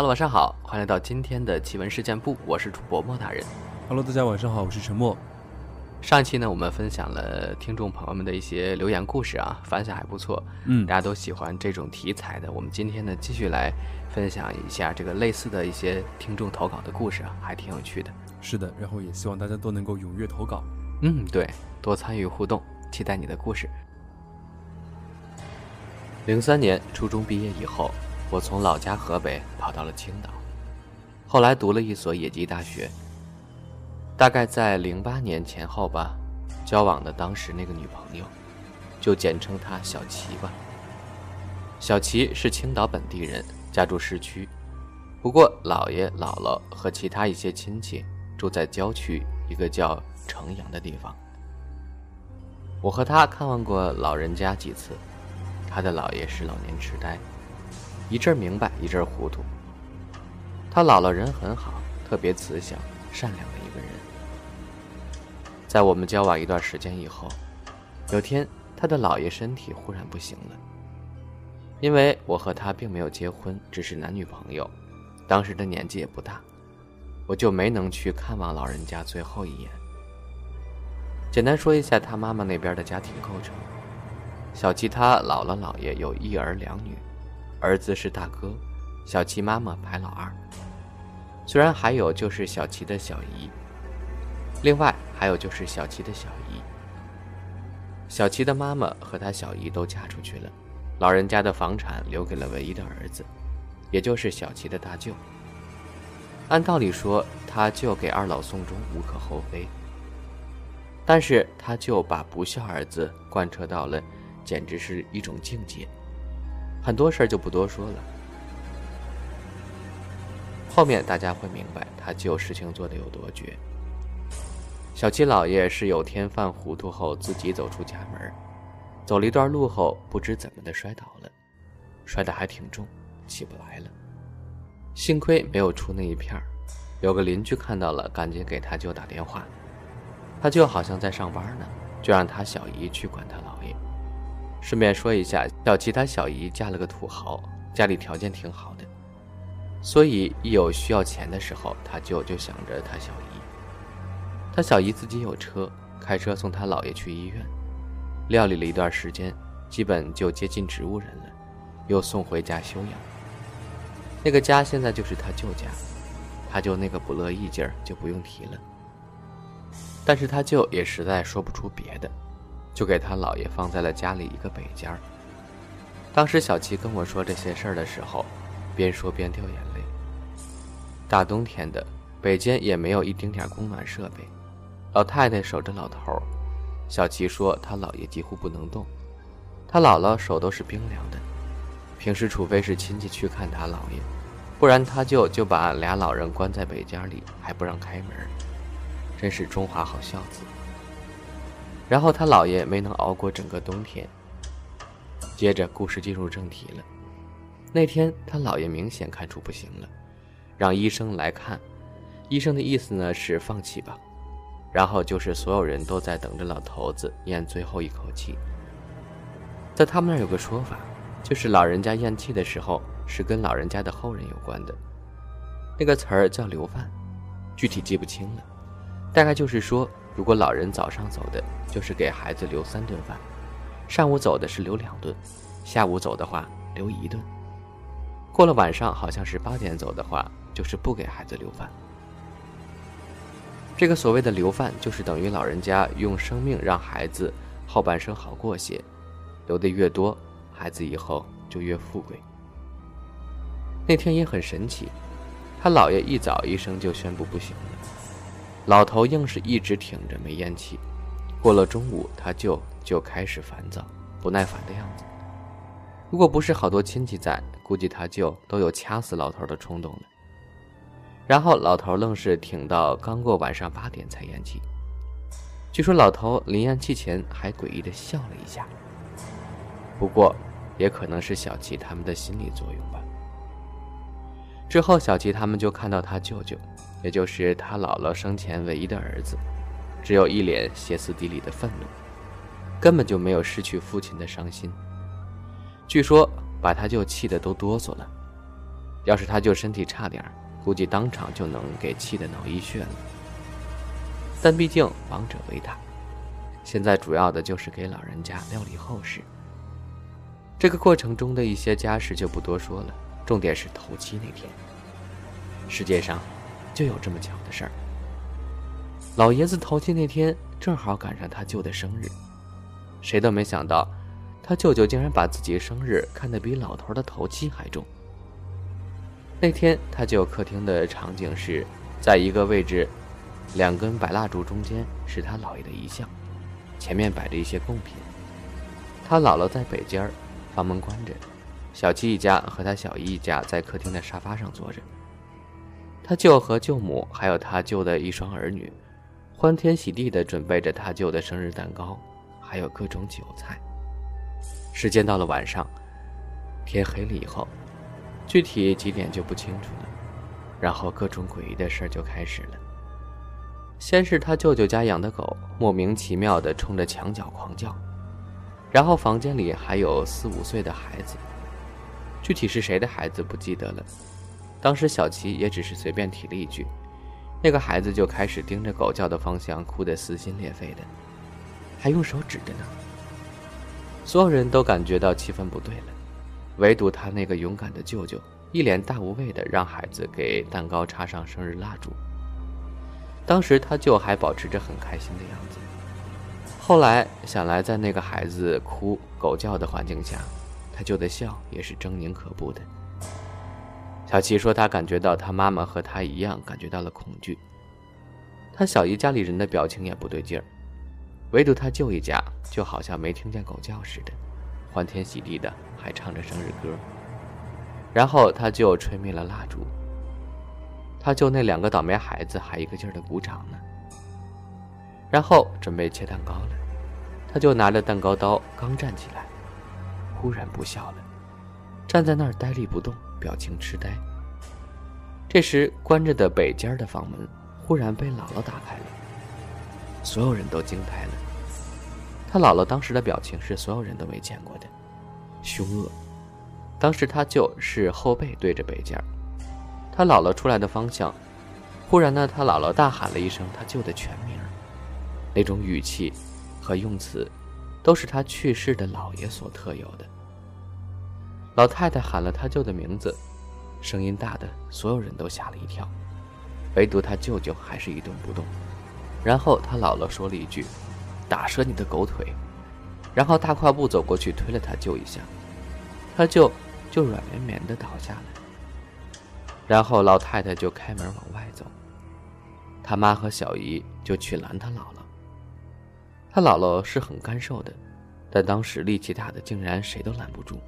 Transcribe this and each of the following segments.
Hello，晚上好，欢迎来到今天的奇闻事件部，我是主播莫大人。Hello，大家晚上好，我是陈默。上一期呢，我们分享了听众朋友们的一些留言故事啊，反响还不错，嗯大家都喜欢这种题材的。我们今天呢，继续来分享一下这个类似的一些听众投稿的故事啊，还挺有趣的。是的，然后也希望大家都能够踊跃投稿。嗯，对，多参与互动，期待你的故事。零三年初中毕业以后，我从老家河北跑到了青岛，后来读了一所野鸡大学。大概在零八年前后吧，交往的当时那个女朋友，就简称她小齐吧。小齐是青岛本地人，家住市区，不过姥爷姥姥和其他一些亲戚住在郊区一个叫城阳的地方。我和他看望过老人家几次，他的姥爷是老年痴呆，一阵明白一阵糊涂。他姥姥人很好，特别慈祥善良的一个人。在我们交往一段时间以后，有天他的姥爷身体忽然不行了。因为我和他并没有结婚，只是男女朋友，当时的年纪也不大，我就没能去看望老人家最后一眼。简单说一下他妈妈那边的家庭构成：小齐他姥姥姥爷有一儿两女，儿子是大哥，小齐妈妈排老二。虽然还有就是小齐的小姨，另外还有就是小齐的小姨。小齐的妈妈和他小姨都嫁出去了，老人家的房产留给了唯一的儿子，也就是小齐的大舅。按道理说，他舅给二老送终无可厚非。但是他就把不孝儿子贯彻到了，简直是一种境界。很多事儿就不多说了，后面大家会明白他舅事情做得有多绝。小七老爷是有天犯糊涂后自己走出家门，走了一段路后不知怎么的摔倒了，摔得还挺重，起不来了。幸亏没有出那一片儿，有个邻居看到了，赶紧给他舅打电话。他舅好像在上班呢，就让他小姨去管他姥爷。顺便说一下，小齐他小姨嫁了个土豪，家里条件挺好的，所以一有需要钱的时候，他舅就想着他小姨。他小姨自己有车，开车送他姥爷去医院，料理了一段时间，基本就接近植物人了，又送回家休养。那个家现在就是他舅家，他舅那个不乐意劲儿就不用提了。但是他舅也实在说不出别的，就给他姥爷放在了家里一个北间儿。当时小齐跟我说这些事儿的时候，边说边掉眼泪。大冬天的，北间也没有一丁点供暖设备，老太太守着老头儿。小齐说他姥爷几乎不能动，他姥姥手都是冰凉的。平时除非是亲戚去看他姥爷，不然他舅就把俩老人关在北间里，还不让开门。真是中华好孝子。然后他姥爷没能熬过整个冬天。接着故事进入正题了。那天他姥爷明显看出不行了，让医生来看。医生的意思呢是放弃吧，然后就是所有人都在等着老头子咽最后一口气。在他们那儿有个说法，就是老人家咽气的时候是跟老人家的后人有关的，那个词儿叫留饭，具体记不清了。大概就是说，如果老人早上走的，就是给孩子留三顿饭；上午走的是留两顿，下午走的话留一顿。过了晚上，好像是八点走的话，就是不给孩子留饭。这个所谓的留饭，就是等于老人家用生命让孩子后半生好过些，留的越多，孩子以后就越富贵。那天也很神奇，他姥爷一早医生就宣布不行了。老头硬是一直挺着没咽气，过了中午，他舅就开始烦躁、不耐烦的样子。如果不是好多亲戚在，估计他舅都有掐死老头的冲动了。然后老头愣是挺到刚过晚上八点才咽气。据说老头临咽气前还诡异的笑了一下。不过，也可能是小齐他们的心理作用吧。之后，小齐他们就看到他舅舅。也就是他姥姥生前唯一的儿子，只有一脸歇斯底里的愤怒，根本就没有失去父亲的伤心。据说把他就气得都哆嗦了。要是他舅身体差点估计当场就能给气得脑溢血了。但毕竟王者为大，现在主要的就是给老人家料理后事。这个过程中的一些家事就不多说了，重点是头七那天。世界上就有这么巧的事儿。老爷子头七那天正好赶上他舅的生日，谁都没想到，他舅舅竟然把自己生日看得比老头的头七还重。那天他舅客厅的场景是在一个位置，两根白蜡烛中间是他姥爷的遗像，前面摆着一些贡品。他姥姥在北间儿。房门关着，小七一家和他小姨一家在客厅的沙发上坐着。他舅和舅母还有他舅的一双儿女，欢天喜地地准备着他舅的生日蛋糕，还有各种酒菜。时间到了晚上，天黑了以后，具体几点就不清楚了。然后各种诡异的事儿就开始了。先是他舅舅家养的狗莫名其妙地冲着墙角狂叫。然后房间里还有四五岁的孩子，具体是谁的孩子不记得了。当时小琪也只是随便提了一句，那个孩子就开始盯着狗叫的方向，哭得撕心裂肺的，还用手指着呢。所有人都感觉到气氛不对了，唯独他那个勇敢的舅舅一脸大无畏的让孩子给蛋糕插上生日蜡烛。当时他舅还保持着很开心的样子。后来想来，在那个孩子哭狗叫的环境下，他舅的笑也是狰狞可怖的。小七说，他感觉到他妈妈和他一样感觉到了恐惧。他小姨家里人的表情也不对劲儿，唯独他舅一家就好像没听见狗叫似的，欢天喜地的还唱着生日歌。然后他舅吹灭了蜡烛，他舅那两个倒霉孩子还一个劲儿的鼓掌呢。然后准备切蛋糕了。他就拿着蛋糕刀，刚站起来，忽然不笑了，站在那儿呆立不动，表情痴呆。这时，关着的北间的房门忽然被姥姥打开了，所有人都惊呆了。他姥姥当时的表情是所有人都没见过的，凶恶。当时他就是后背对着北间，他姥姥出来的方向，忽然呢，他姥姥大喊了一声他舅的全名，那种语气。和用词，都是他去世的姥爷所特有的。老太太喊了他舅的名字，声音大的所有人都吓了一跳，唯独他舅舅还是一动不动。然后他姥姥说了一句：“打折你的狗腿！”然后大跨步走过去推了他舅一下，他舅就软绵绵的倒下了。然后老太太就开门往外走，他妈和小姨就去拦他姥姥。他姥姥是很干瘦的，但当时力气大的竟然谁都拦不住。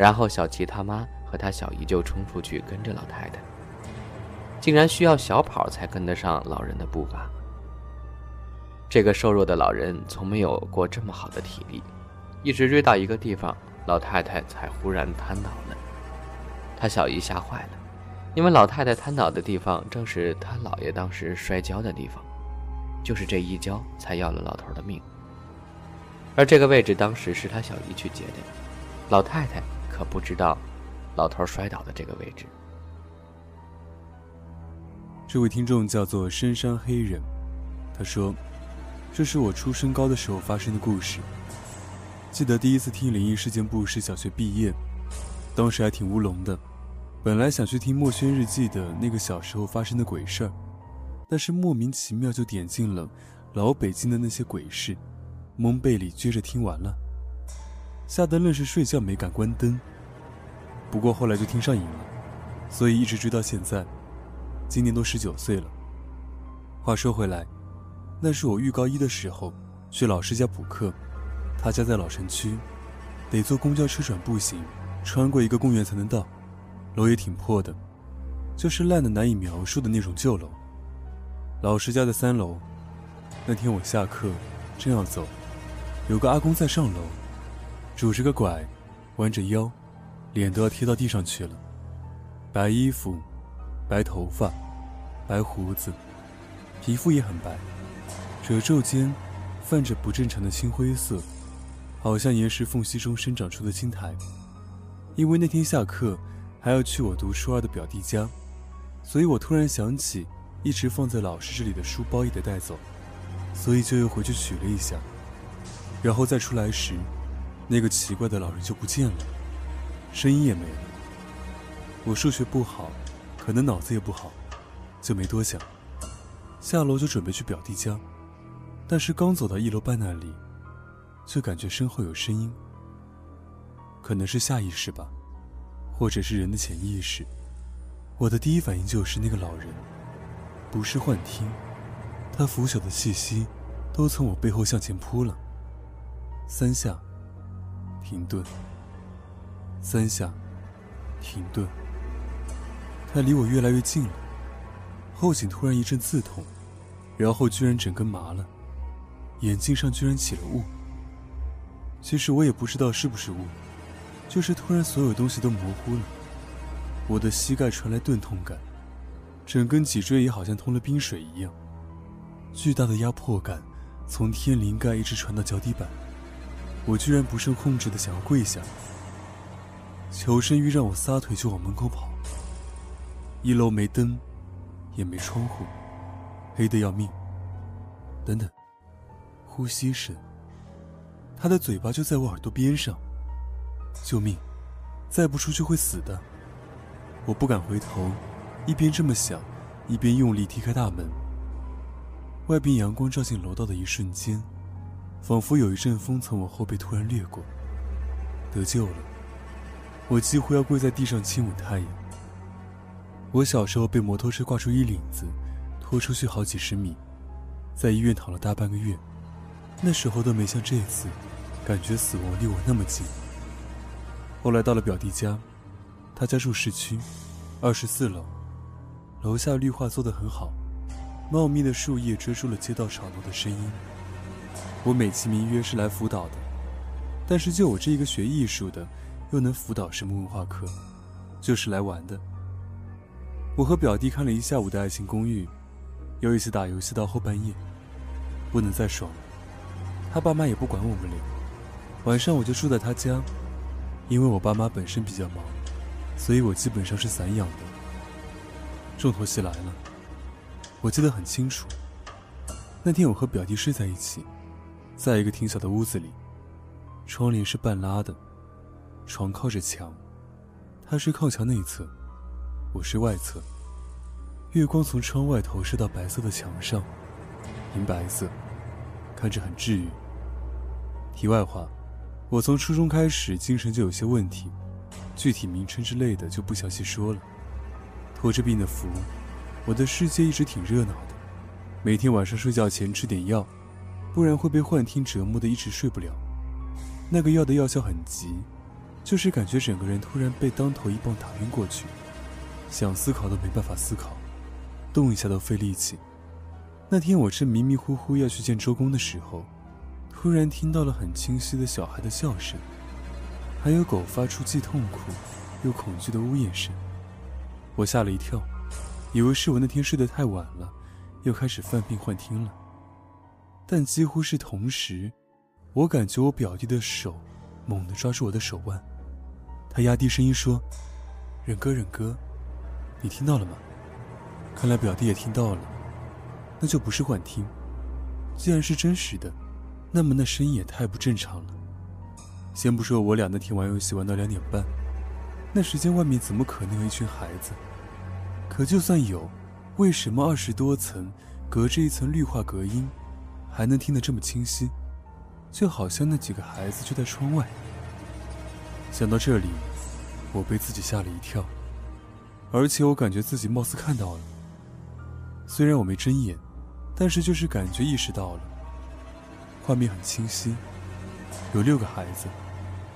然后小齐他妈和他小姨就冲出去跟着老太太，竟然需要小跑才跟得上老人的步伐。这个瘦弱的老人从没有过这么好的体力，一直追到一个地方，老太太才忽然瘫倒了。他小姨吓坏了，因为老太太瘫倒的地方正是他姥爷当时摔跤的地方。就是这一跤才要了老头的命，而这个位置当时是他小姨去接的，老太太可不知道老头摔倒的这个位置。这位听众叫做深山黑人，他说：“这是我初升高的时候发生的故事。记得第一次听灵异事件部是小学毕业，当时还挺乌龙的，本来想去听墨轩日记的那个小时候发生的鬼事儿。”但是莫名其妙就点进了老北京的那些鬼事，蒙被里撅着听完了，吓得愣是睡觉没敢关灯。不过后来就听上瘾了，所以一直追到现在，今年都十九岁了。话说回来，那是我预高一的时候去老师家补课，他家在老城区，得坐公交车转步行，穿过一个公园才能到，楼也挺破的，就是烂的难以描述的那种旧楼。老师家的三楼，那天我下课正要走，有个阿公在上楼，拄着个拐，弯着腰，脸都要贴到地上去了。白衣服，白头发，白胡子，皮肤也很白，褶皱间泛着不正常的青灰色，好像岩石缝隙中生长出的青苔。因为那天下课，还要去我读初二的表弟家，所以我突然想起一直放在老师这里的书包也得带走，所以就又回去取了一下。然后再出来时，那个奇怪的老人就不见了，声音也没了。我数学不好，可能脑子也不好，就没多想，下楼就准备去表弟家，但是刚走到一楼半那里，就感觉身后有声音。可能是下意识吧，或者是人的潜意识。我的第一反应就是那个老人，不是幻听，他腐朽的气息都从我背后向前扑了。三下，停顿。三下，停顿。他离我越来越近了，后颈突然一阵刺痛，然后居然整根麻了，眼镜上居然起了雾。其实我也不知道是不是雾。就是突然，所有东西都模糊了。我的膝盖传来钝痛感，整根脊椎也好像通了冰水一样。巨大的压迫感从天灵盖一直传到脚底板，我居然不受控制的想要跪下，求生欲让我撒腿就往门口跑。一楼没灯，也没窗户，黑得要命。等等，呼吸声。他的嘴巴就在我耳朵边上。救命！再不出去会死的。我不敢回头，一边这么想，一边用力踢开大门。外边阳光照进楼道的一瞬间，仿佛有一阵风从我后背突然掠过。得救了！我几乎要跪在地上亲吻太阳。我小时候被摩托车挂出衣领子，拖出去好几十米，在医院躺了大半个月，那时候都没像这次，感觉死亡离我那么近。后来到了表弟家，他家住市区，二十四楼，楼下绿化做得很好，茂密的树叶遮住了街道吵闹的声音。我美其名曰是来辅导的，但是就我这一个学艺术的，又能辅导什么文化课？就是来玩的。我和表弟看了一下午的《爱情公寓》，又一起打游戏到后半夜，不能再爽了。他爸妈也不管我们俩，晚上我就住在他家。因为我爸妈本身比较忙，所以我基本上是散养的。重头戏来了，我记得很清楚。那天我和表弟睡在一起，在一个挺小的屋子里，窗帘是半拉的，床靠着墙，他是靠墙内侧，我是外侧。月光从窗外投射到白色的墙上，银白色，看着很治愈。题外话。我从初中开始精神就有些问题，具体名称之类的就不详细说了。拖着病的福，我的世界一直挺热闹的。每天晚上睡觉前吃点药，不然会被幻听折磨的一直睡不了。那个药的药效很急，就是感觉整个人突然被当头一棒打晕过去，想思考都没办法思考，动一下都费力气。那天我正迷迷糊糊要去见周公的时候。突然听到了很清晰的小孩的笑声，还有狗发出既痛苦又恐惧的呜咽声。我吓了一跳，以为是我那天睡得太晚了，又开始犯病幻听了。但几乎是同时，我感觉我表弟的手猛地抓住我的手腕，他压低声音说：“忍哥，忍哥，你听到了吗？”看来表弟也听到了，那就不是幻听。既然是真实的。那么那声音也太不正常了。先不说我俩那天玩游戏玩到两点半，那时间外面怎么可能有一群孩子？可就算有，为什么二十多层隔着一层绿化隔音，还能听得这么清晰？就好像那几个孩子就在窗外。想到这里，我被自己吓了一跳，而且我感觉自己貌似看到了。虽然我没睁眼，但是就是感觉意识到了。画面很清晰，有六个孩子，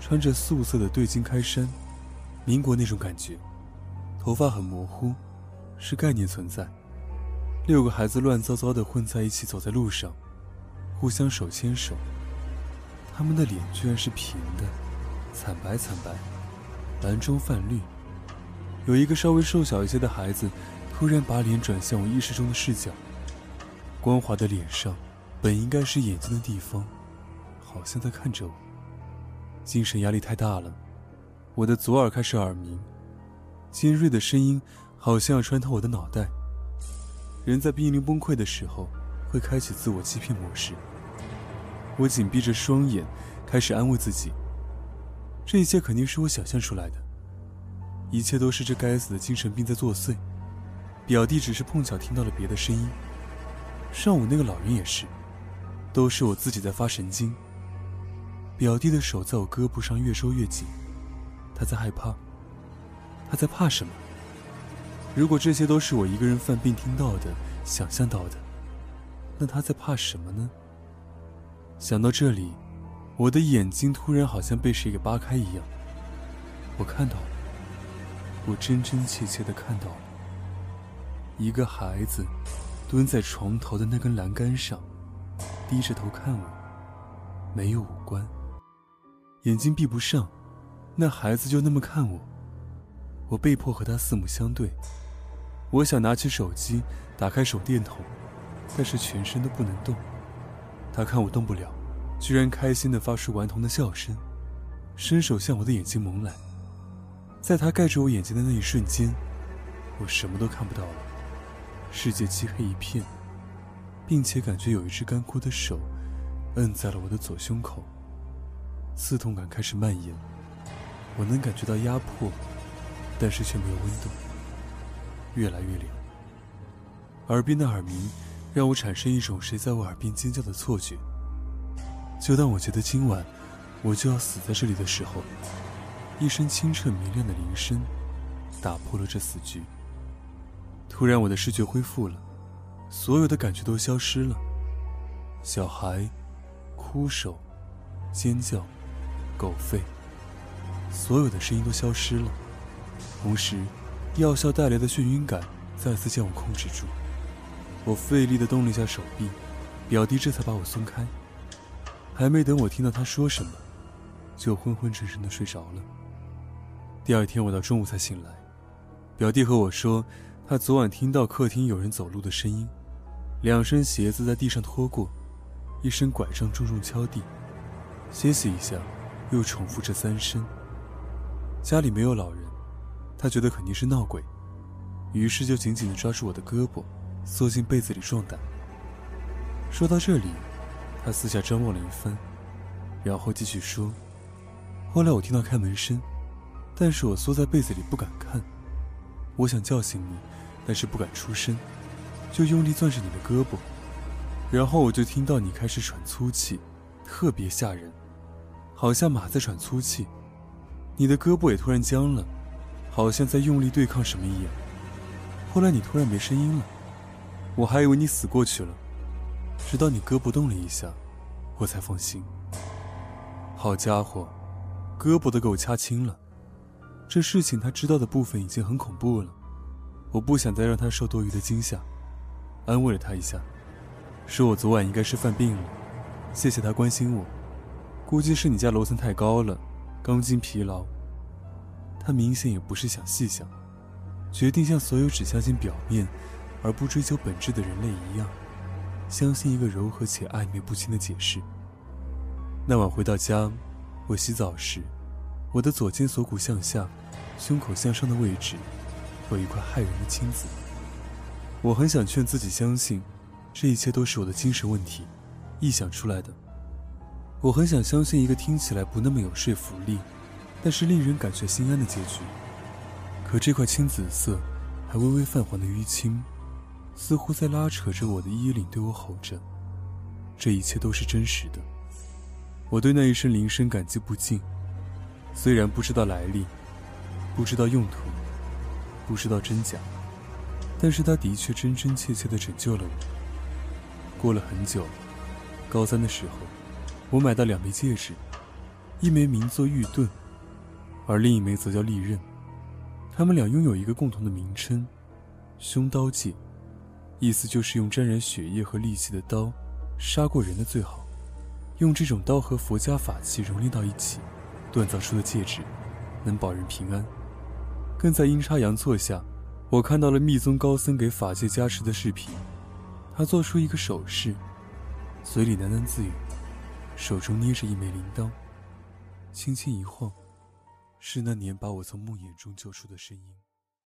穿着素色的对襟开衫，民国那种感觉，头发很模糊，是概念存在。六个孩子乱糟糟的混在一起走在路上，互相手牵手。他们的脸居然是平的，惨白惨白，蓝中泛绿。有一个稍微瘦小一些的孩子，突然把脸转向我意识中的视角，光滑的脸上。本应该是眼睛的地方，好像在看着我。精神压力太大了，我的左耳开始耳鸣，尖锐的声音好像要穿透我的脑袋。人在濒临崩溃的时候，会开启自我欺骗模式。我紧闭着双眼，开始安慰自己：这一切肯定是我想象出来的，一切都是这该死的精神病在作祟。表弟只是碰巧听到了别的声音，上午那个老人也是，都是我自己在发神经。表弟的手在我胳膊上越收越紧，他在害怕。他在怕什么？如果这些都是我一个人犯病听到的、想象到的，那他在怕什么呢？想到这里，我的眼睛突然好像被谁给扒开一样。我看到了，我真真切切的看到了。一个孩子蹲在床头的那根栏杆上，低着头看我，没有五官，眼睛闭不上，那孩子就那么看我。我被迫和他四目相对。我想拿起手机，打开手电筒，但是全身都不能动。他看我动不了，居然开心地发出顽童的笑声，伸手向我的眼睛蒙来。在他盖住我眼睛的那一瞬间，我什么都看不到了。世界漆黑一片，并且感觉有一只干枯的手摁在了我的左胸口，刺痛感开始蔓延。我能感觉到压迫，但是却没有温度，越来越凉。耳边的耳鸣让我产生一种谁在我耳边尖叫的错觉。就当我觉得今晚我就要死在这里的时候，一声清澈明亮的铃声打破了这死局。突然，我的视觉恢复了，所有的感觉都消失了。小孩、哭手、尖叫、狗吠，所有的声音都消失了。同时，药效带来的眩晕感再次将我控制住。我费力地动了一下手臂，表弟这才把我松开。还没等我听到他说什么，就昏昏沉沉地睡着了。第二天，我到中午才醒来，表弟和我说。他昨晚听到客厅有人走路的声音，两声鞋子在地上拖过，一声拐杖重重敲地，歇息一下，又重复这三声。家里没有老人，他觉得肯定是闹鬼，于是就紧紧地抓住我的胳膊，缩进被子里壮胆。说到这里，他四下张望了一番，然后继续说：“后来我听到开门声，但是我缩在被子里不敢看，我想叫醒你。”但是不敢出声，就用力攥着你的胳膊，然后我就听到你开始喘粗气，特别吓人，好像马在喘粗气。你的胳膊也突然僵了，好像在用力对抗什么一样。后来你突然没声音了，我还以为你死过去了，直到你胳膊动了一下，我才放心。好家伙，胳膊都给我掐青了，这事情他知道的部分已经很恐怖了。我不想再让他受多余的惊吓，安慰了他一下，说我昨晚应该是犯病了，谢谢他关心我，估计是你家楼层太高了，钢筋疲劳。他明显也不是想细想，决定像所有只相信表面而不追求本质的人类一样，相信一个柔和且暧昧不清的解释。那晚回到家，我洗澡时，我的左肩锁骨向下，胸口向上的位置。有一块骇人的青紫，我很想劝自己相信，这一切都是我的精神问题，臆想出来的。我很想相信一个听起来不那么有说服力，但是令人感觉心安的结局。可这块青紫色，还微微泛黄的淤青，似乎在拉扯着我的衣领，对我吼着：“这一切都是真实的。”我对那一声铃声感激不尽，虽然不知道来历，不知道用途。不知道真假，但是它的确真真切切地拯救了我。过了很久，高三的时候，我买到两枚戒指，一枚名作玉盾，而另一枚则叫利刃。他们俩拥有一个共同的名称——凶刀戒，意思就是用沾染血液和戾气的刀杀过人的最好。用这种刀和佛家法器熔炼到一起，锻造出的戒指，能保人平安。更在阴差阳错下，我看到了密宗高僧给法界加持的视频。他做出一个手势，嘴里喃喃自语，手中捏着一枚铃铛，轻轻一晃，是那年把我从梦魇中救出的声音。